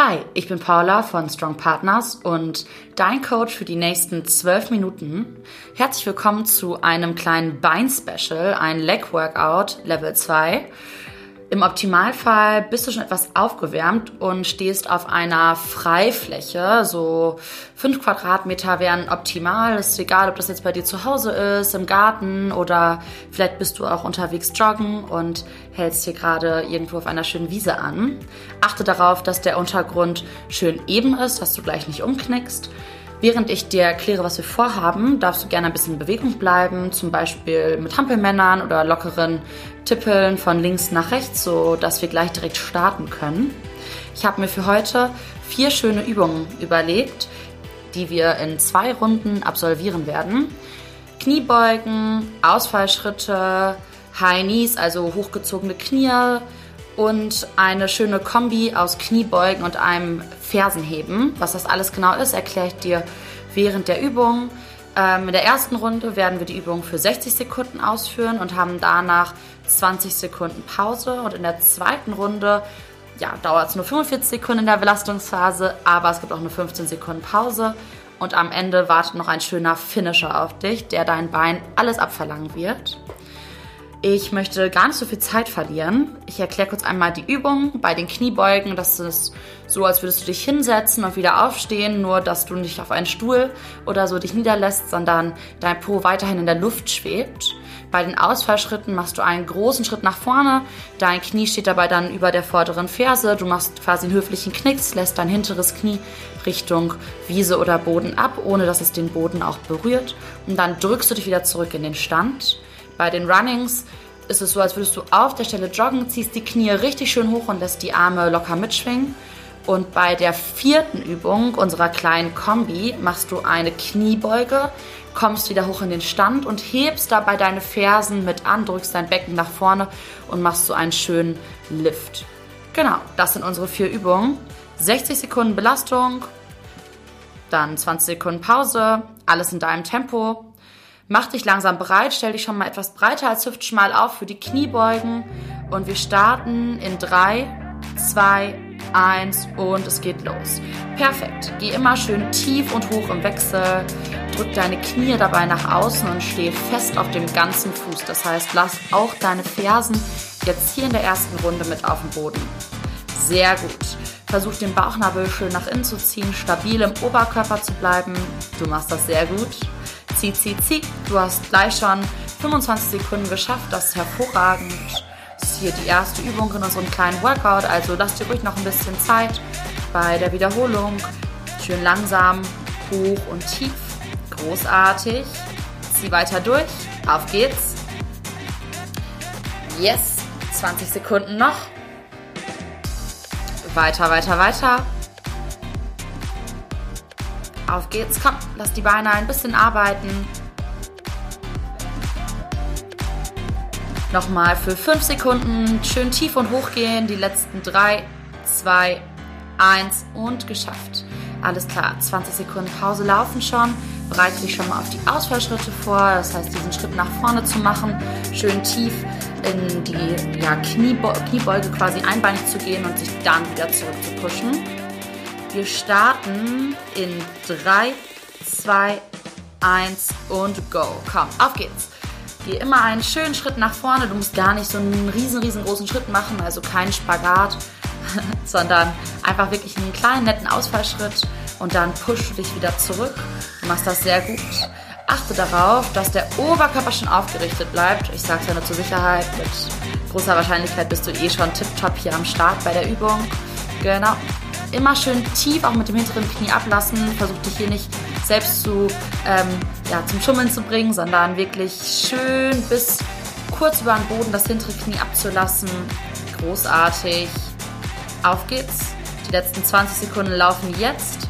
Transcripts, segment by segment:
Hi, ich bin Paula von Strong Partners und dein Coach für die nächsten zwölf Minuten. Herzlich willkommen zu einem kleinen Bein-Special, ein Leg-Workout Level 2. Im Optimalfall bist du schon etwas aufgewärmt und stehst auf einer Freifläche. So fünf Quadratmeter wären optimal. Ist egal, ob das jetzt bei dir zu Hause ist, im Garten oder vielleicht bist du auch unterwegs joggen und hältst hier gerade irgendwo auf einer schönen Wiese an. Achte darauf, dass der Untergrund schön eben ist, dass du gleich nicht umknickst. Während ich dir erkläre, was wir vorhaben, darfst du gerne ein bisschen in Bewegung bleiben, zum Beispiel mit Hampelmännern oder lockeren Tippeln von links nach rechts, so dass wir gleich direkt starten können. Ich habe mir für heute vier schöne Übungen überlegt, die wir in zwei Runden absolvieren werden. Kniebeugen, Ausfallschritte, High Knees, also hochgezogene Knie, und eine schöne Kombi aus Kniebeugen und einem Fersenheben. Was das alles genau ist, erkläre ich dir während der Übung. Ähm, in der ersten Runde werden wir die Übung für 60 Sekunden ausführen und haben danach 20 Sekunden Pause. Und in der zweiten Runde ja, dauert es nur 45 Sekunden in der Belastungsphase, aber es gibt auch nur 15 Sekunden Pause. Und am Ende wartet noch ein schöner Finisher auf dich, der dein Bein alles abverlangen wird. Ich möchte gar nicht so viel Zeit verlieren. Ich erkläre kurz einmal die Übung. Bei den Kniebeugen, das ist so, als würdest du dich hinsetzen und wieder aufstehen, nur dass du nicht auf einen Stuhl oder so dich niederlässt, sondern dein Po weiterhin in der Luft schwebt. Bei den Ausfallschritten machst du einen großen Schritt nach vorne. Dein Knie steht dabei dann über der vorderen Ferse. Du machst quasi einen höflichen Knicks, lässt dein hinteres Knie Richtung Wiese oder Boden ab, ohne dass es den Boden auch berührt. Und dann drückst du dich wieder zurück in den Stand. Bei den Runnings ist es so, als würdest du auf der Stelle joggen, ziehst die Knie richtig schön hoch und lässt die Arme locker mitschwingen. Und bei der vierten Übung unserer kleinen Kombi machst du eine Kniebeuge, kommst wieder hoch in den Stand und hebst dabei deine Fersen mit an, drückst dein Becken nach vorne und machst so einen schönen Lift. Genau, das sind unsere vier Übungen. 60 Sekunden Belastung, dann 20 Sekunden Pause, alles in deinem Tempo. Mach dich langsam bereit, stell dich schon mal etwas breiter als hüftschmal auf für die Kniebeugen und wir starten in 3, 2, 1 und es geht los. Perfekt. Geh immer schön tief und hoch im Wechsel. Drück deine Knie dabei nach außen und steh fest auf dem ganzen Fuß. Das heißt, lass auch deine Fersen jetzt hier in der ersten Runde mit auf dem Boden. Sehr gut. Versuch den Bauchnabel schön nach innen zu ziehen, stabil im Oberkörper zu bleiben. Du machst das sehr gut zieh, zieh, zieh. Du hast gleich schon 25 Sekunden geschafft, das ist hervorragend. Das ist hier die erste Übung in unserem kleinen Workout, also lass dir ruhig noch ein bisschen Zeit bei der Wiederholung. Schön langsam, hoch und tief. Großartig. Zieh weiter durch. Auf geht's. Yes. 20 Sekunden noch. Weiter, weiter, weiter. Auf geht's, komm, lass die Beine ein bisschen arbeiten. Nochmal für 5 Sekunden schön tief und hoch gehen. Die letzten 3, 2, 1 und geschafft. Alles klar, 20 Sekunden Pause laufen schon. Bereite dich schon mal auf die Ausfallschritte vor. Das heißt, diesen Schritt nach vorne zu machen. Schön tief in die ja, Kniebe Kniebeuge quasi einbeinig zu gehen und sich dann wieder zurück zu pushen. Wir starten in 3, 2, 1 und go. Komm, auf geht's. Geh immer einen schönen Schritt nach vorne. Du musst gar nicht so einen riesen, riesengroßen Schritt machen, also keinen Spagat, sondern einfach wirklich einen kleinen, netten Ausfallschritt und dann pushst du dich wieder zurück. Du machst das sehr gut. Achte darauf, dass der Oberkörper schon aufgerichtet bleibt. Ich sage es ja nur zur Sicherheit. Mit großer Wahrscheinlichkeit bist du eh schon tipptopp hier am Start bei der Übung. Genau immer schön tief auch mit dem hinteren Knie ablassen. Versuch dich hier nicht selbst zu, ähm, ja, zum Schummeln zu bringen, sondern wirklich schön bis kurz über den Boden das hintere Knie abzulassen. Großartig. Auf geht's. Die letzten 20 Sekunden laufen jetzt.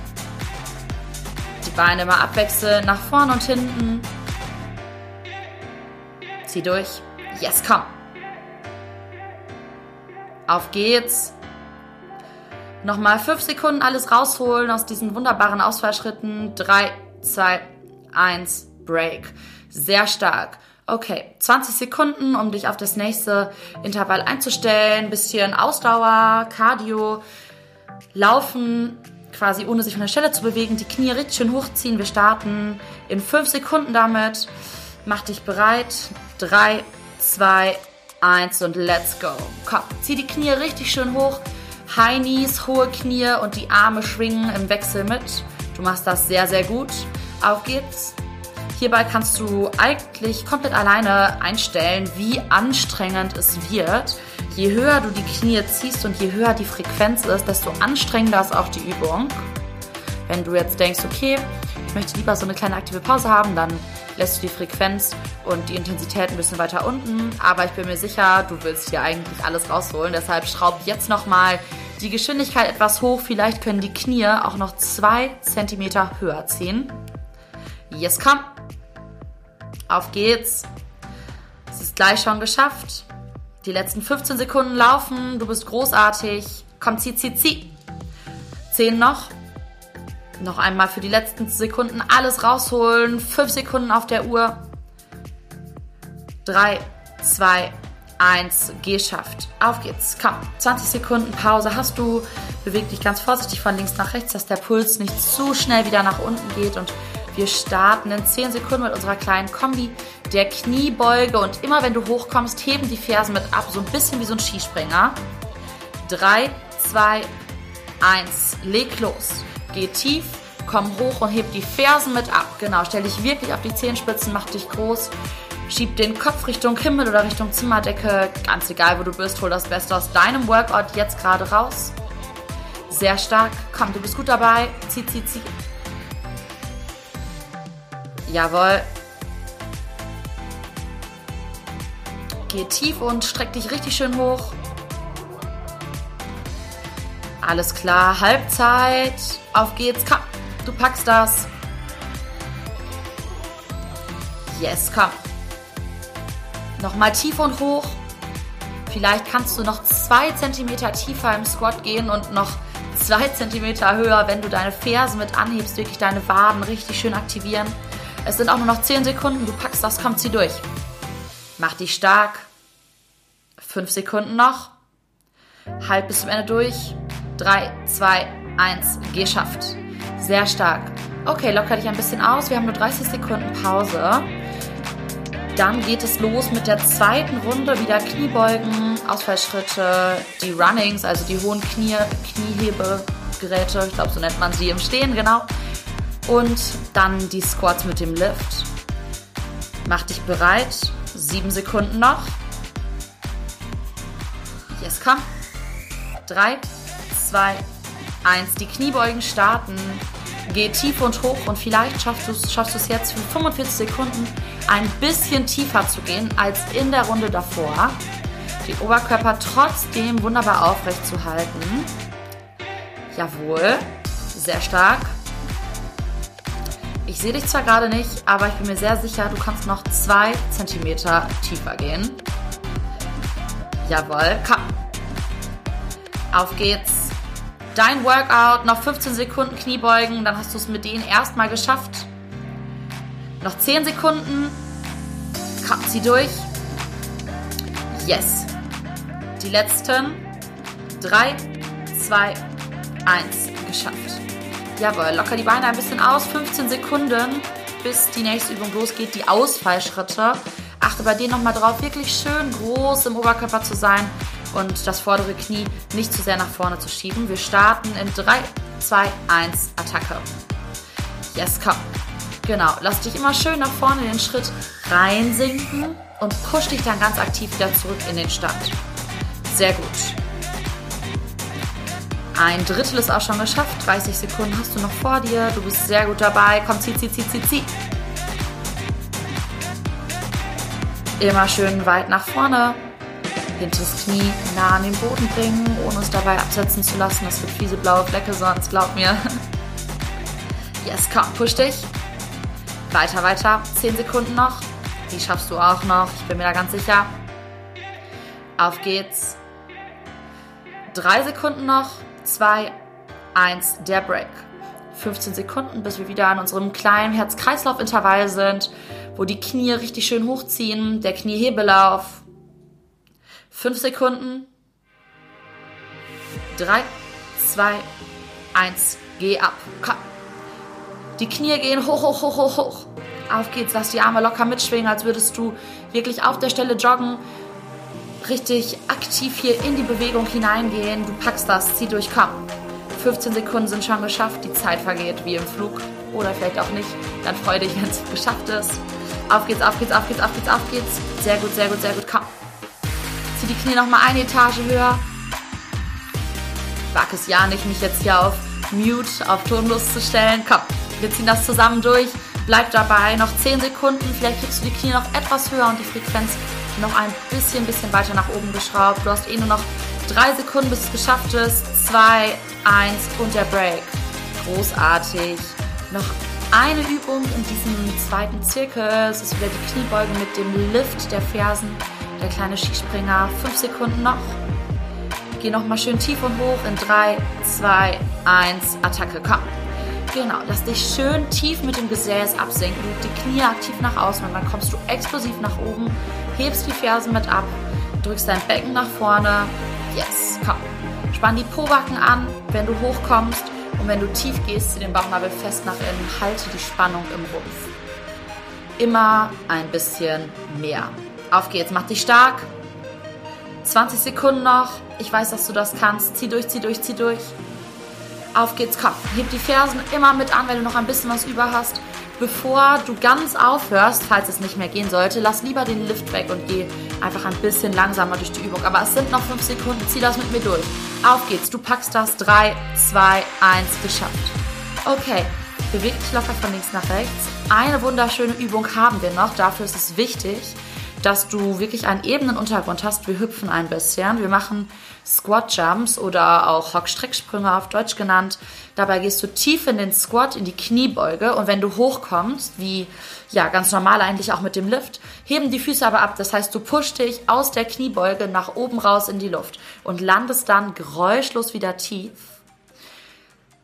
Die Beine immer abwechseln, nach vorne und hinten. Zieh durch. Yes, komm. Auf geht's. Nochmal fünf Sekunden alles rausholen aus diesen wunderbaren Ausfallschritten. Drei, zwei, eins, Break. Sehr stark. Okay, 20 Sekunden, um dich auf das nächste Intervall einzustellen. Bisschen Ausdauer, Cardio. Laufen quasi ohne sich von der Stelle zu bewegen, die Knie richtig schön hochziehen. Wir starten in 5 Sekunden damit. Mach dich bereit. 3, 2, 1 und let's go. Komm, zieh die Knie richtig schön hoch. High Knees, hohe Knie und die Arme schwingen im Wechsel mit. Du machst das sehr, sehr gut. Auf geht's. Hierbei kannst du eigentlich komplett alleine einstellen, wie anstrengend es wird. Je höher du die Knie ziehst und je höher die Frequenz ist, desto anstrengender ist auch die Übung. Wenn du jetzt denkst, okay, ich möchte lieber so eine kleine aktive Pause haben, dann lässt du die Frequenz und die Intensität ein bisschen weiter unten. Aber ich bin mir sicher, du willst hier eigentlich alles rausholen. Deshalb schraub jetzt nochmal die Geschwindigkeit etwas hoch. Vielleicht können die Knie auch noch zwei Zentimeter höher ziehen. Yes, komm. Auf geht's. Es ist gleich schon geschafft. Die letzten 15 Sekunden laufen. Du bist großartig. Komm, zieh, zieh, zieh. 10 noch. Noch einmal für die letzten Sekunden alles rausholen. 5 Sekunden auf der Uhr. 3, 2, 1, geschafft. Auf geht's. Komm, 20 Sekunden Pause hast du. Beweg dich ganz vorsichtig von links nach rechts, dass der Puls nicht zu schnell wieder nach unten geht und wir starten in 10 Sekunden mit unserer kleinen Kombi der Kniebeuge und immer wenn du hochkommst, heben die Fersen mit ab, so ein bisschen wie so ein Skispringer. 3, 2, 1, leg los. Geh tief, komm hoch und heb die Fersen mit ab. Genau, stell dich wirklich auf die Zehenspitzen, mach dich groß. Schieb den Kopf Richtung Himmel oder Richtung Zimmerdecke. Ganz egal, wo du bist, hol das Beste aus deinem Workout jetzt gerade raus. Sehr stark. Komm, du bist gut dabei. Zieh, zieh, zieh. Jawohl. Geh tief und streck dich richtig schön hoch. Alles klar, Halbzeit. Auf geht's, komm. Du packst das. Yes, komm. Nochmal tief und hoch. Vielleicht kannst du noch zwei Zentimeter tiefer im Squat gehen und noch zwei Zentimeter höher, wenn du deine Fersen mit anhebst, wirklich deine Waden richtig schön aktivieren. Es sind auch nur noch 10 Sekunden. Du packst das, kommt sie durch. Mach dich stark. 5 Sekunden noch. Halt bis zum Ende durch. 3, 2, 1. Geschafft. Sehr stark. Okay, locker dich ein bisschen aus. Wir haben nur 30 Sekunden Pause. Dann geht es los mit der zweiten Runde. Wieder Kniebeugen, Ausfallschritte, die Runnings, also die hohen Knie, Kniehebegeräte. Ich glaube, so nennt man sie im Stehen, genau. Und dann die Squats mit dem Lift. Mach dich bereit. Sieben Sekunden noch. Yes, komm. Drei, zwei, eins. Die Kniebeugen starten. Geh tief und hoch und vielleicht schaffst du es schaffst jetzt für 45 Sekunden ein bisschen tiefer zu gehen als in der Runde davor. Den Oberkörper trotzdem wunderbar aufrecht zu halten. Jawohl, sehr stark. Ich sehe dich zwar gerade nicht, aber ich bin mir sehr sicher, du kannst noch zwei Zentimeter tiefer gehen. Jawohl, komm. Auf geht's. Dein Workout, noch 15 Sekunden Kniebeugen, dann hast du es mit denen erstmal geschafft. Noch 10 Sekunden. Zieh durch. Yes. Die letzten. 3, 2, 1. Geschafft. Jawohl, locker die Beine ein bisschen aus. 15 Sekunden, bis die nächste Übung losgeht. Die Ausfallschritte. Achte bei denen nochmal drauf, wirklich schön groß im Oberkörper zu sein und das vordere Knie nicht zu sehr nach vorne zu schieben. Wir starten in 3, 2, 1, Attacke. Yes, komm. Genau, lass dich immer schön nach vorne in den Schritt reinsinken und push dich dann ganz aktiv wieder zurück in den Stand. Sehr gut. Ein Drittel ist auch schon geschafft. 30 Sekunden hast du noch vor dir. Du bist sehr gut dabei. Komm, zieh, zieh, zieh, zieh, zieh. Immer schön weit nach vorne. Hinteres Knie nah an den Boden bringen, ohne es dabei absetzen zu lassen. Das wird fiese blaue Flecke sonst, glaub mir. Yes, komm, push dich. Weiter, weiter. 10 Sekunden noch. Die schaffst du auch noch. Ich bin mir da ganz sicher. Auf geht's. Drei Sekunden noch. 2, 1, der Break. 15 Sekunden, bis wir wieder an unserem kleinen Herz-Kreislauf-Intervall sind, wo die Knie richtig schön hochziehen, der Kniehebelauf. 5 Sekunden. 3, zwei, eins, geh ab. Komm. Die Knie gehen hoch, hoch, hoch, hoch, hoch. Auf geht's, lass die Arme locker mitschwingen, als würdest du wirklich auf der Stelle joggen. Richtig aktiv hier in die Bewegung hineingehen. Du packst das, zieh durch, komm. 15 Sekunden sind schon geschafft, die Zeit vergeht wie im Flug oder vielleicht auch nicht. Dann freu dich, wenn es geschafft ist. Auf geht's, auf geht's, auf geht's, auf geht's, auf geht's. Sehr gut, sehr gut, sehr gut, komm. Zieh die Knie nochmal eine Etage höher. Wag es ja nicht, mich jetzt hier auf Mute, auf Tonlos zu stellen. Komm, wir ziehen das zusammen durch. Bleib dabei, noch 10 Sekunden. Vielleicht kriegst du die Knie noch etwas höher und die Frequenz noch ein bisschen, bisschen weiter nach oben geschraubt. Du hast eh nur noch 3 Sekunden, bis es geschafft ist. 2, 1 und der Break. Großartig. Noch eine Übung in diesem zweiten Zirkel. Es ist wieder die Kniebeuge mit dem Lift der Fersen. Der kleine Skispringer. 5 Sekunden noch. Geh nochmal schön tief und hoch in 3, 2, 1, Attacke, komm. Genau, lass dich schön tief mit dem Gesäß absenken. Die Knie aktiv nach außen und dann kommst du explosiv nach oben, hebst die Fersen mit ab, drückst dein Becken nach vorne. Yes, komm. Spann die Pobacken an, wenn du hochkommst und wenn du tief gehst, zieh den Bauchnabel fest nach innen, halte die Spannung im Rumpf. Immer ein bisschen mehr. Auf geht's, mach dich stark. 20 Sekunden noch. Ich weiß, dass du das kannst. Zieh durch, zieh durch, zieh durch. Auf geht's, komm. Heb die Fersen immer mit an, wenn du noch ein bisschen was über hast. Bevor du ganz aufhörst, falls es nicht mehr gehen sollte, lass lieber den Lift weg und geh einfach ein bisschen langsamer durch die Übung. Aber es sind noch 5 Sekunden. Zieh das mit mir durch. Auf geht's. Du packst das. 3, 2, 1. Geschafft. Okay. Beweg dich locker von links nach rechts. Eine wunderschöne Übung haben wir noch. Dafür ist es wichtig, dass du wirklich einen ebenen Untergrund hast. Wir hüpfen ein bisschen. Wir machen Squat Jumps oder auch Hock-Strecksprünge auf Deutsch genannt. Dabei gehst du tief in den Squat, in die Kniebeuge und wenn du hochkommst, wie ja ganz normal eigentlich auch mit dem Lift, heben die Füße aber ab. Das heißt, du pushst dich aus der Kniebeuge nach oben raus in die Luft und landest dann geräuschlos wieder tief.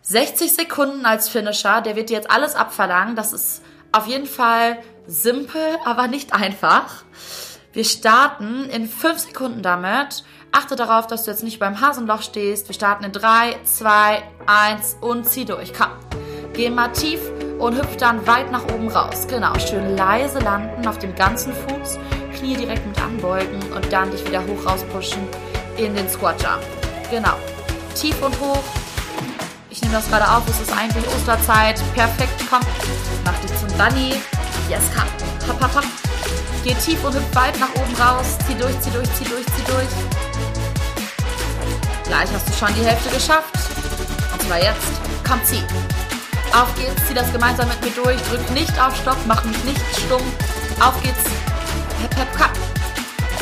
60 Sekunden als Finisher, der wird dir jetzt alles abverlangen. Das ist auf jeden Fall simpel, aber nicht einfach. Wir starten in 5 Sekunden damit. Achte darauf, dass du jetzt nicht beim Hasenloch stehst. Wir starten in 3, 2, 1 und zieh durch. Komm. Geh mal tief und hüpf dann weit nach oben raus. Genau, schön leise landen auf dem ganzen Fuß. Knie direkt mit anbeugen und dann dich wieder hoch rauspushen in den Squat Jump. Genau. Tief und hoch. Ich nehme das gerade auf, es ist eigentlich Osterzeit. Perfekt, komm. Mach zum Bunny. Yes, komm. Hopp, hopp, hopp. Geh tief und hüpf weit nach oben raus. Zieh durch, zieh durch, zieh durch, zieh durch. Gleich hast du schon die Hälfte geschafft. Und zwar jetzt. Komm, zieh. Auf geht's, zieh das gemeinsam mit mir durch. Drück nicht auf Stopp, mach mich nicht stumm. Auf geht's. Hep, hep, komm.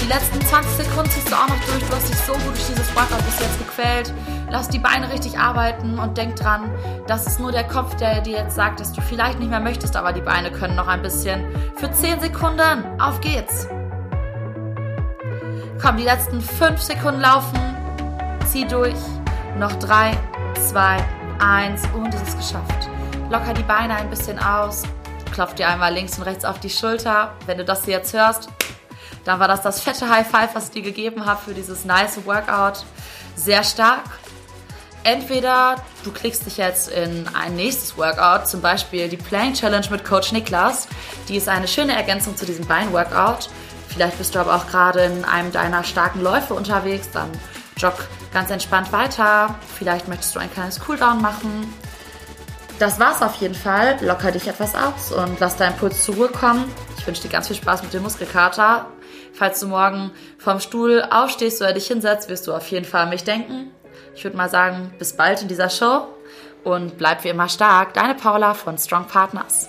Die letzten 20 Sekunden ziehst du auch noch durch. Du hast dich so gut durch dieses Workout bis jetzt gequält. Lass die Beine richtig arbeiten und denk dran, das ist nur der Kopf, der dir jetzt sagt, dass du vielleicht nicht mehr möchtest, aber die Beine können noch ein bisschen. Für 10 Sekunden, auf geht's. Komm, die letzten 5 Sekunden laufen. Zieh durch. Noch 3, 2, 1 und es ist geschafft. Locker die Beine ein bisschen aus. Klopf dir einmal links und rechts auf die Schulter. Wenn du das jetzt hörst, dann war das das fette High Five, was ich dir gegeben habe für dieses nice Workout. Sehr stark. Entweder du klickst dich jetzt in ein nächstes Workout, zum Beispiel die Playing Challenge mit Coach Niklas. Die ist eine schöne Ergänzung zu diesem Bein-Workout. Vielleicht bist du aber auch gerade in einem deiner starken Läufe unterwegs, dann jogg ganz entspannt weiter. Vielleicht möchtest du ein kleines Cooldown machen. Das war's auf jeden Fall. Locker dich etwas aus und lass deinen Puls zur Ruhe kommen. Ich wünsche dir ganz viel Spaß mit dem Muskelkater. Falls du morgen vom Stuhl aufstehst oder dich hinsetzt, wirst du auf jeden Fall an mich denken. Ich würde mal sagen, bis bald in dieser Show und bleib wie immer stark. Deine Paula von Strong Partners.